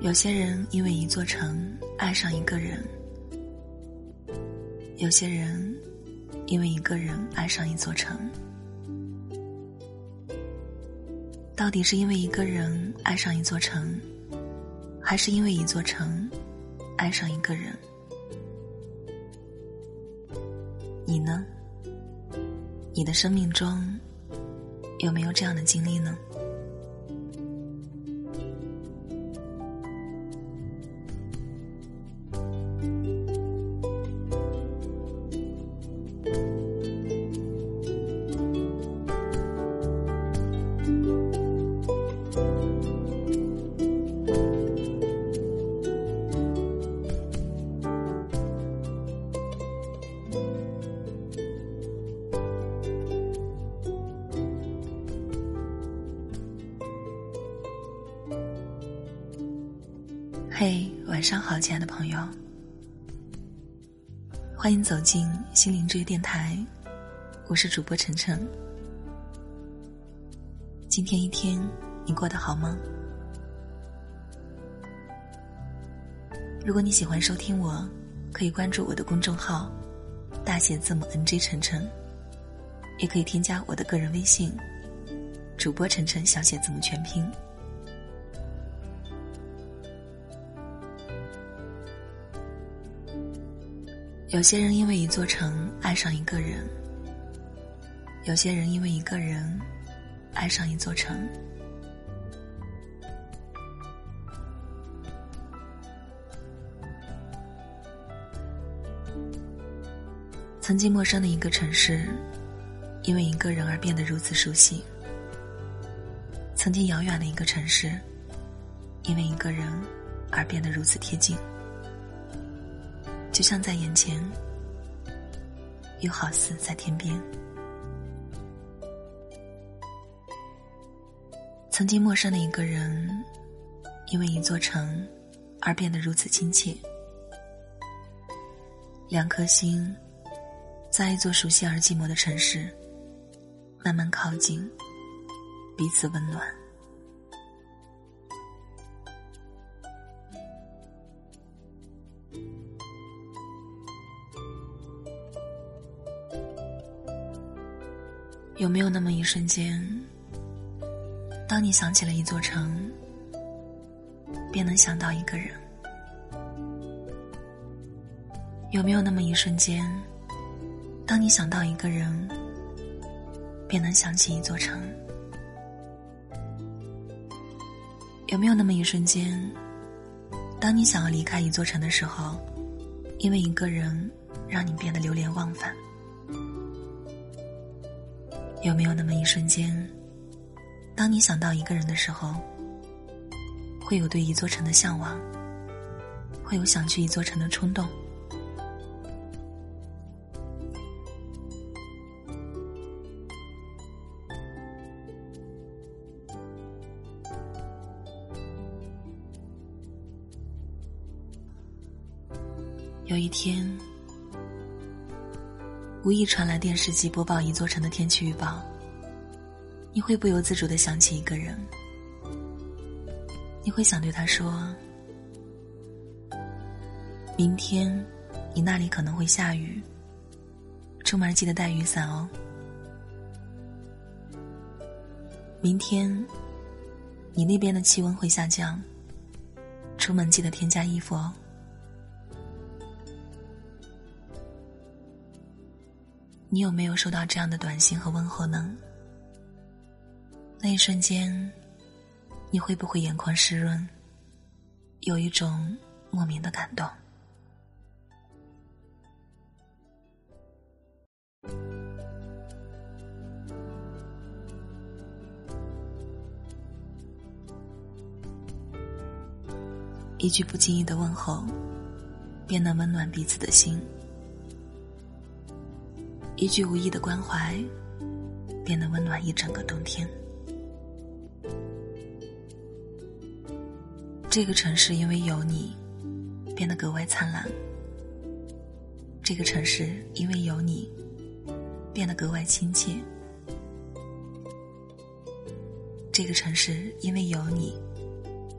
有些人因为一座城爱上一个人，有些人因为一个人爱上一座城。到底是因为一个人爱上一座城，还是因为一座城爱上一个人？你呢？你的生命中有没有这样的经历呢？嘿，晚上好，亲爱的朋友，欢迎走进心灵之约电台，我是主播晨晨。今天一天你过得好吗？如果你喜欢收听我，可以关注我的公众号“大写字母 NJ 晨晨”，也可以添加我的个人微信“主播晨晨小写字母全拼”。有些人因为一座城爱上一个人，有些人因为一个人爱上一座城。曾经陌生的一个城市，因为一个人而变得如此熟悉；曾经遥远的一个城市，因为一个人而变得如此贴近。就像在眼前，又好似在天边。曾经陌生的一个人，因为一座城而变得如此亲切。两颗心，在一座熟悉而寂寞的城市，慢慢靠近，彼此温暖。有没有那么一瞬间，当你想起了一座城，便能想到一个人？有没有那么一瞬间，当你想到一个人，便能想起一座城？有没有那么一瞬间，当你想要离开一座城的时候，因为一个人让你变得流连忘返？有没有那么一瞬间，当你想到一个人的时候，会有对一座城的向往，会有想去一座城的冲动？有一天。无意传来电视机播报一座城的天气预报，你会不由自主的想起一个人。你会想对他说：“明天你那里可能会下雨，出门记得带雨伞哦。明天你那边的气温会下降，出门记得添加衣服哦。”你有没有收到这样的短信和问候呢？那一瞬间，你会不会眼眶湿润，有一种莫名的感动？一句不经意的问候，便能温暖彼此的心。一句无意的关怀，便能温暖一整个冬天。这个城市因为有你，变得格外灿烂。这个城市因为有你，变得格外亲切。这个城市因为有你，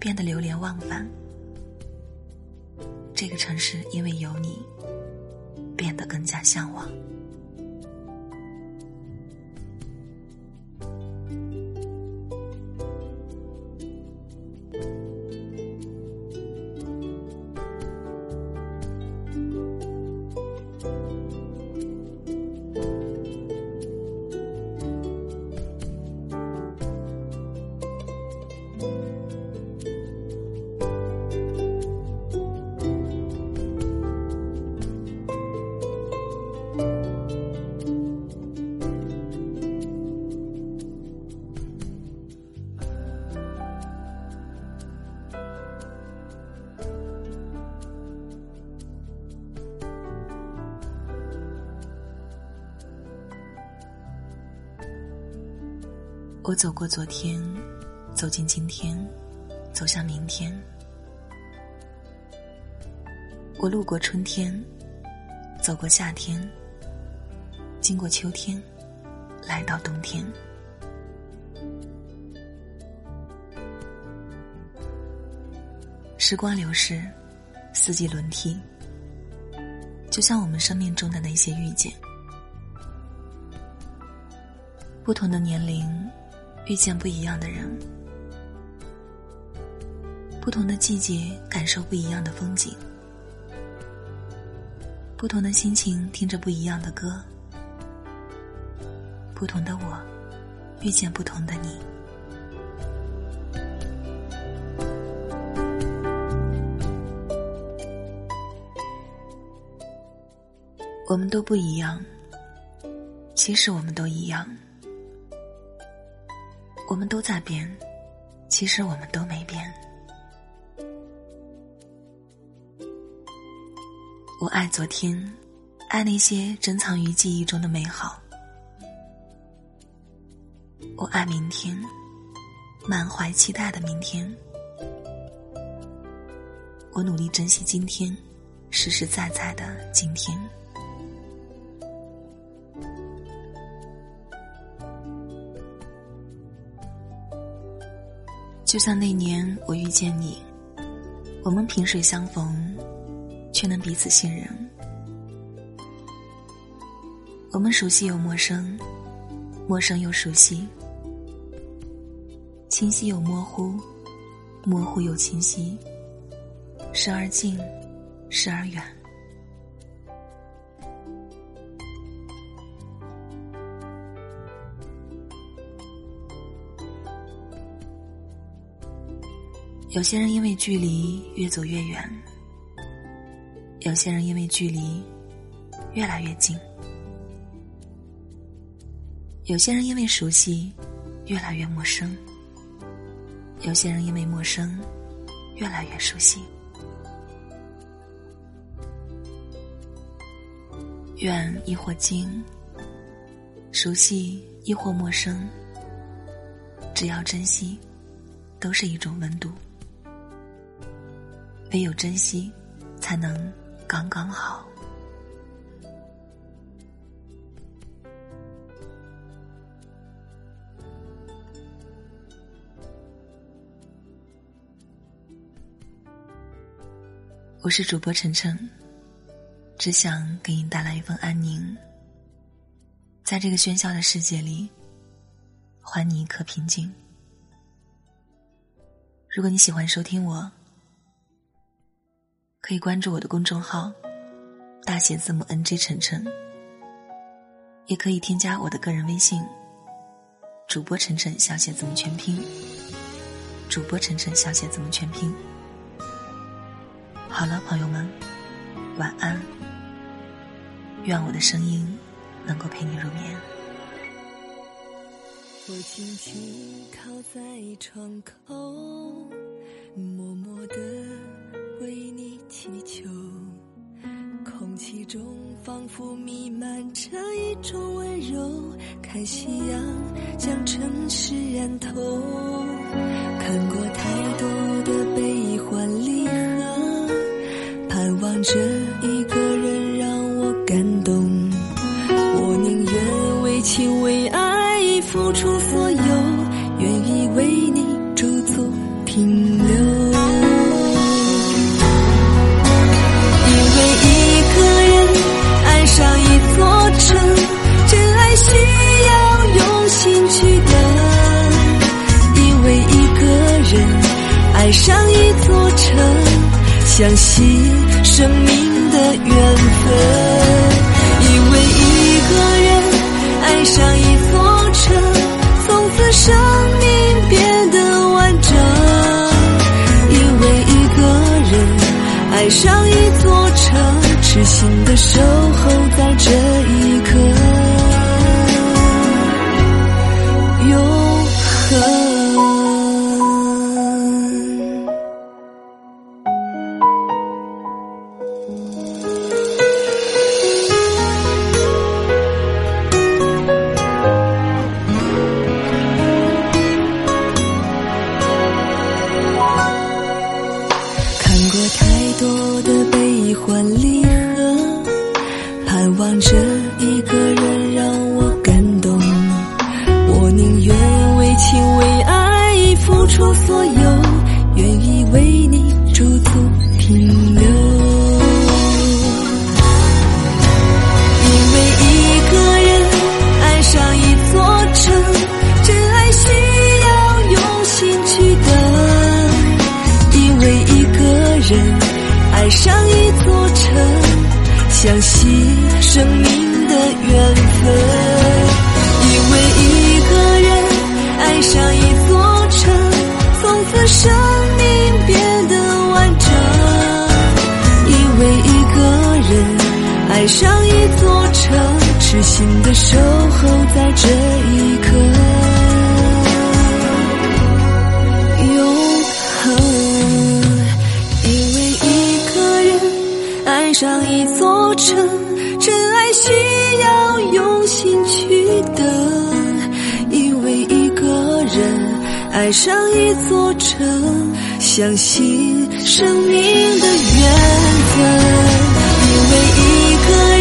变得流连忘返。这个城市因为有你，变得更加向往。我走过昨天，走进今天，走向明天。我路过春天，走过夏天，经过秋天，来到冬天。时光流逝，四季轮替，就像我们生命中的那些遇见，不同的年龄。遇见不一样的人，不同的季节感受不一样的风景，不同的心情听着不一样的歌，不同的我遇见不同的你。我们都不一样，其实我们都一样。我们都在变，其实我们都没变。我爱昨天，爱那些珍藏于记忆中的美好。我爱明天，满怀期待的明天。我努力珍惜今天，实实在在的今天。就像那年我遇见你，我们萍水相逢，却能彼此信任。我们熟悉又陌生，陌生又熟悉，清晰又模糊，模糊又清晰，时而近，时而远。有些人因为距离越走越远，有些人因为距离越来越近，有些人因为熟悉越来越陌生，有些人因为陌生越来越熟悉。远亦或近，熟悉亦或陌生，只要珍惜，都是一种温度。唯有珍惜，才能刚刚好。我是主播晨晨，只想给你带来一份安宁。在这个喧嚣的世界里，还你一颗平静。如果你喜欢收听我。可以关注我的公众号，大写字母 N J 晨晨。也可以添加我的个人微信，主播晨晨小写字母全拼。主播晨晨小写字母全拼。好了，朋友们，晚安。愿我的声音能够陪你入眠。我轻轻靠在窗口，默默看夕阳将城市染透，看过太多的悲欢离合，盼望着一个人让我感动。我宁愿为情为爱付出所有。相信生命停留因为一个人爱上一座城真爱需要用心去等因为一个人爱上一座城相信生命的缘分因为一个人爱上一座城从此生爱上一座城，痴心的守候在这一刻，永恒。因为一个人爱上一座城。真爱需要用心去等，因为一个人爱上一座城，相信生命的缘分。因为一个